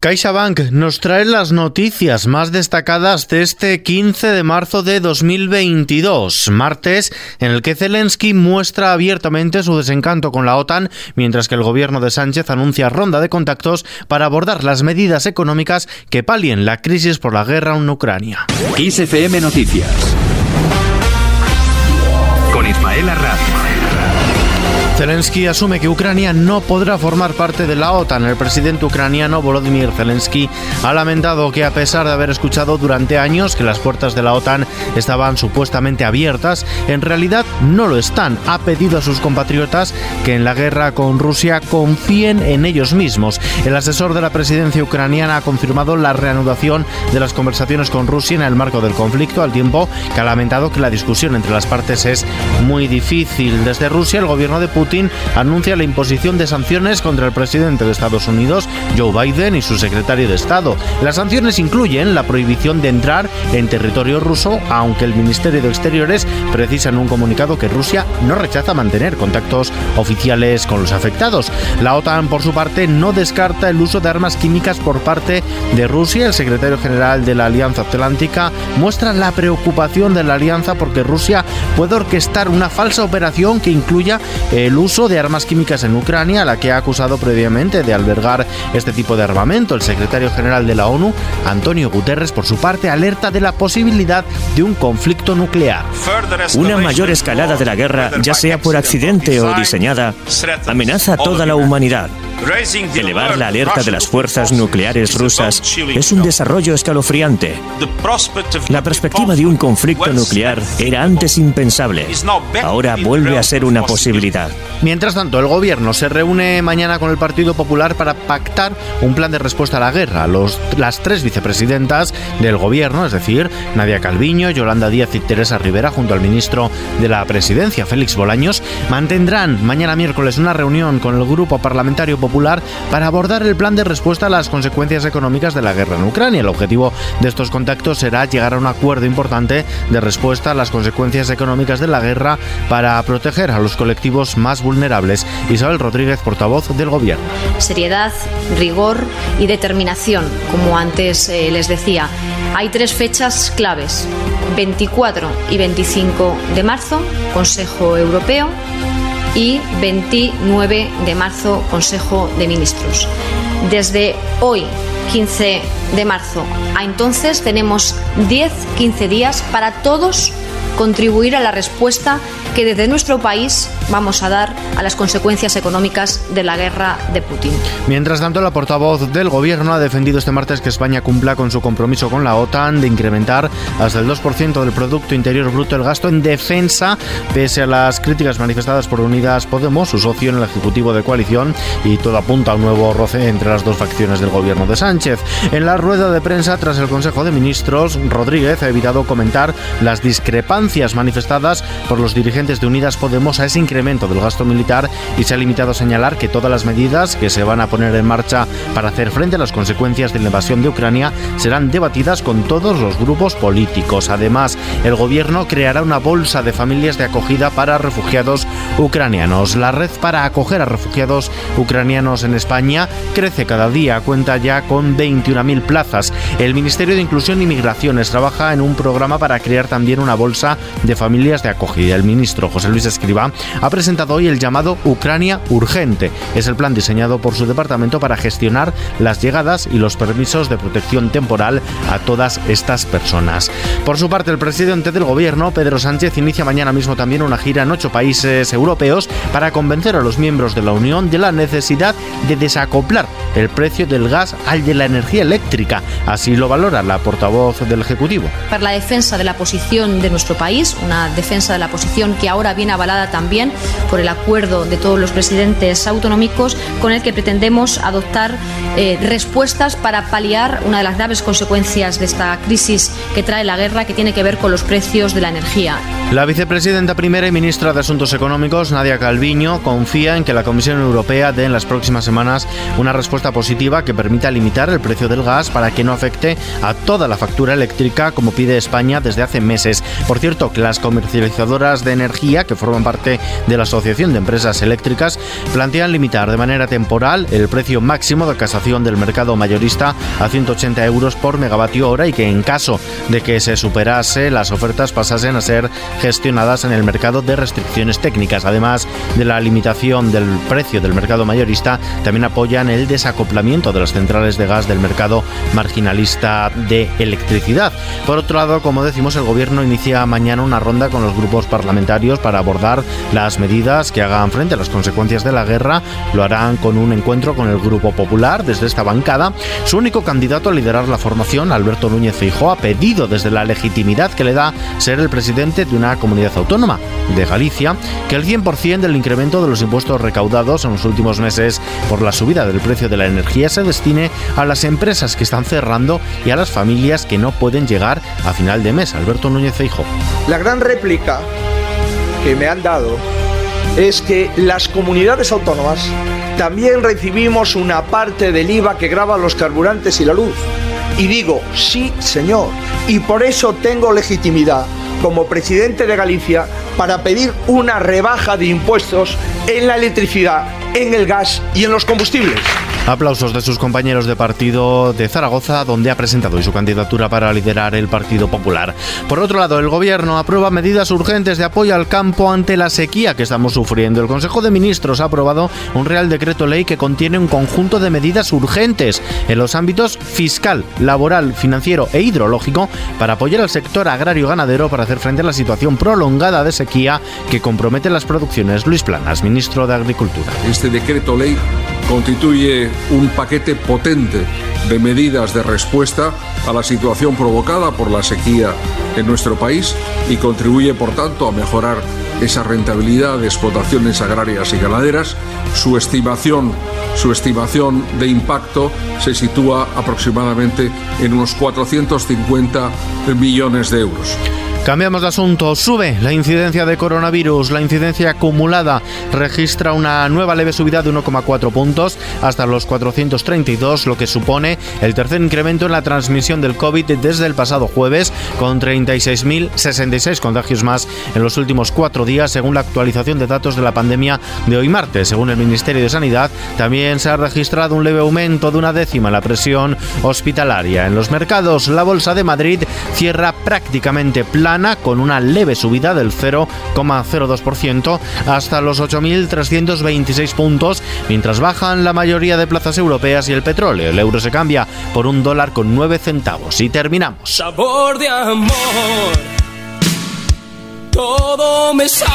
CaixaBank nos trae las noticias más destacadas de este 15 de marzo de 2022, martes, en el que Zelensky muestra abiertamente su desencanto con la OTAN, mientras que el gobierno de Sánchez anuncia ronda de contactos para abordar las medidas económicas que palien la crisis por la guerra en Ucrania. XFM Noticias con Ismael Arranz. Zelensky asume que Ucrania no podrá formar parte de la OTAN. El presidente ucraniano Volodymyr Zelensky ha lamentado que a pesar de haber escuchado durante años que las puertas de la OTAN estaban supuestamente abiertas, en realidad no lo están. Ha pedido a sus compatriotas que en la guerra con Rusia confíen en ellos mismos. El asesor de la presidencia ucraniana ha confirmado la reanudación de las conversaciones con Rusia en el marco del conflicto, al tiempo que ha lamentado que la discusión entre las partes es muy difícil. Desde Rusia, el gobierno de Putin anuncia la imposición de sanciones contra el presidente de Estados Unidos, Joe Biden, y su secretario de Estado. Las sanciones incluyen la prohibición de entrar en territorio ruso, aunque el Ministerio de Exteriores precisa en un comunicado que Rusia no rechaza mantener contactos oficiales con los afectados. La OTAN, por su parte, no descarta el uso de armas químicas por parte de Rusia. El secretario general de la Alianza Atlántica muestra la preocupación de la alianza porque Rusia puede orquestar una falsa operación que incluya el uso de armas químicas en Ucrania, a la que ha acusado previamente de albergar este tipo de armamento. El secretario general de la ONU, Antonio Guterres, por su parte, alerta de la posibilidad de un conflicto nuclear. Una mayor escalada de la guerra, ya sea por accidente o diseñada, amenaza a toda la humanidad. Elevar la alerta de las fuerzas nucleares rusas es un desarrollo escalofriante. La perspectiva de un conflicto nuclear era antes impensable. Ahora vuelve a ser una posibilidad. Mientras tanto, el gobierno se reúne mañana con el Partido Popular para pactar un plan de respuesta a la guerra. Los, las tres vicepresidentas del gobierno, es decir, Nadia Calviño, Yolanda Díaz y Teresa Rivera, junto al ministro de la Presidencia, Félix Bolaños, mantendrán mañana miércoles una reunión con el Grupo Parlamentario Popular para abordar el plan de respuesta a las consecuencias económicas de la guerra en Ucrania. El objetivo de estos contactos será llegar a un acuerdo importante de respuesta a las consecuencias económicas de la guerra para proteger a los colectivos más vulnerables. Isabel Rodríguez, portavoz del Gobierno. Seriedad, rigor y determinación, como antes eh, les decía. Hay tres fechas claves, 24 y 25 de marzo, Consejo Europeo, y 29 de marzo, Consejo de Ministros. Desde hoy, 15 de marzo, a entonces tenemos 10-15 días para todos contribuir a la respuesta que desde nuestro país vamos a dar a las consecuencias económicas de la guerra de Putin. Mientras tanto, la portavoz del Gobierno ha defendido este martes que España cumpla con su compromiso con la OTAN de incrementar hasta el 2% del Producto Interior Bruto el gasto en defensa, pese a las críticas manifestadas por Unidas Podemos, su socio en el Ejecutivo de Coalición, y todo apunta a un nuevo roce entre las dos facciones del Gobierno de Sánchez. En la rueda de prensa tras el Consejo de Ministros, Rodríguez ha evitado comentar las discrepancias manifestadas por los dirigentes de Unidas Podemos a ese incremento del gasto militar y se ha limitado a señalar que todas las medidas que se van a poner en marcha para hacer frente a las consecuencias de la invasión de Ucrania serán debatidas con todos los grupos políticos. Además, el gobierno creará una bolsa de familias de acogida para refugiados ucranianos. La red para acoger a refugiados ucranianos en España crece cada día, cuenta ya con 21.000 plazas. El Ministerio de Inclusión y Migraciones trabaja en un programa para crear también una bolsa de Familias de Acogida. El ministro José Luis Escriba ha presentado hoy el llamado Ucrania Urgente. Es el plan diseñado por su departamento para gestionar las llegadas y los permisos de protección temporal a todas estas personas. Por su parte, el presidente del gobierno, Pedro Sánchez, inicia mañana mismo también una gira en ocho países europeos para convencer a los miembros de la Unión de la necesidad de desacoplar el precio del gas al de la energía eléctrica. Así lo valora la portavoz del Ejecutivo. Para la defensa de la posición de nuestro país, una defensa de la posición que ahora viene avalada también por el acuerdo de todos los presidentes autonómicos con el que pretendemos adoptar eh, respuestas para paliar una de las graves consecuencias de esta crisis que trae la guerra que tiene que ver con los precios de la energía. La vicepresidenta primera y ministra de Asuntos Económicos, Nadia Calviño, confía en que la Comisión Europea dé en las próximas semanas una respuesta positiva que permita limitar el precio del gas para que no afecte a toda la factura eléctrica como pide España desde hace meses. Por cierto, cierto que las comercializadoras de energía, que forman parte de la Asociación de Empresas Eléctricas, plantean limitar de manera temporal el precio máximo de casación del mercado mayorista a 180 euros por megavatio hora y que en caso de que se superase, las ofertas pasasen a ser gestionadas en el mercado de restricciones técnicas. Además de la limitación del precio del mercado mayorista, también apoyan el desacoplamiento de las centrales de gas del mercado marginalista de electricidad. Por otro lado, como decimos, el gobierno inicia mañana una ronda con los grupos parlamentarios para abordar las medidas que hagan frente a las consecuencias de la guerra. Lo harán con un encuentro con el Grupo Popular desde esta bancada. Su único candidato a liderar la formación, Alberto Núñez Feijóo, ha pedido desde la legitimidad que le da ser el presidente de una comunidad autónoma, de Galicia, que el 100% del incremento de los impuestos recaudados en los últimos meses por la subida del precio de la energía se destine a las empresas que están cerrando y a las familias que no pueden llegar a final de mes. Alberto Núñez Feijóo. La gran réplica que me han dado es que las comunidades autónomas también recibimos una parte del IVA que graba los carburantes y la luz. Y digo, sí, señor. Y por eso tengo legitimidad como presidente de Galicia para pedir una rebaja de impuestos en la electricidad, en el gas y en los combustibles. Aplausos de sus compañeros de partido de Zaragoza, donde ha presentado su candidatura para liderar el Partido Popular. Por otro lado, el Gobierno aprueba medidas urgentes de apoyo al campo ante la sequía que estamos sufriendo. El Consejo de Ministros ha aprobado un Real Decreto Ley que contiene un conjunto de medidas urgentes en los ámbitos fiscal, laboral, financiero e hidrológico para apoyar al sector agrario ganadero para hacer frente a la situación prolongada de sequía que compromete las producciones. Luis Planas, ministro de Agricultura. Este decreto ley constituye un paquete potente de medidas de respuesta a la situación provocada por la sequía en nuestro país y contribuye, por tanto, a mejorar esa rentabilidad de explotaciones agrarias y ganaderas. Su estimación, su estimación de impacto se sitúa aproximadamente en unos 450 millones de euros. Cambiamos de asunto. Sube la incidencia de coronavirus. La incidencia acumulada registra una nueva leve subida de 1,4 puntos hasta los 432, lo que supone el tercer incremento en la transmisión del COVID desde el pasado jueves, con 36.066 contagios más en los últimos cuatro días, según la actualización de datos de la pandemia de hoy martes. Según el Ministerio de Sanidad, también se ha registrado un leve aumento de una décima en la presión hospitalaria. En los mercados, la Bolsa de Madrid cierra prácticamente plana con una leve subida del 0,02% hasta los 8.326 puntos, mientras bajan la mayoría de plazas europeas y el petróleo. El euro se cambia por un dólar con 9 centavos. Y terminamos. Sabor de amor.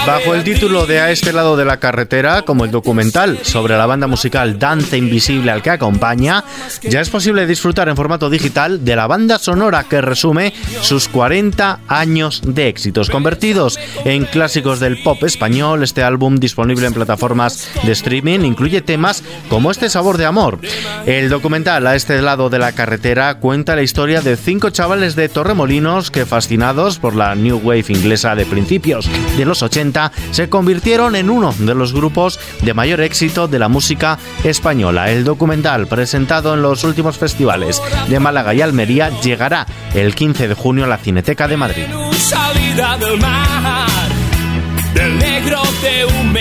Bajo el título de A este lado de la carretera, como el documental sobre la banda musical Dante Invisible al que acompaña, ya es posible disfrutar en formato digital de la banda sonora que resume sus 40 años de éxitos. Convertidos en clásicos del pop español, este álbum disponible en plataformas de streaming incluye temas como este sabor de amor. El documental A este lado de la carretera cuenta la historia de cinco chavales de Torremolinos que fascinados por la New Wave inglesa de principios de los 80 se convirtieron en uno de los grupos de mayor éxito de la música española. El documental presentado en los últimos festivales de Málaga y Almería llegará el 15 de junio a la Cineteca de Madrid.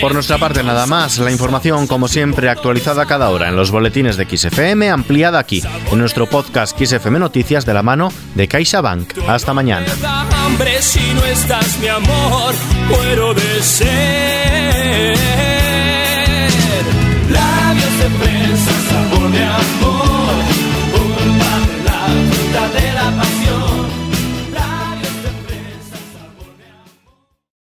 Por nuestra parte nada más, la información como siempre actualizada cada hora en los boletines de XFM, ampliada aquí en nuestro podcast XFM Noticias de la mano de CaixaBank. Hasta mañana.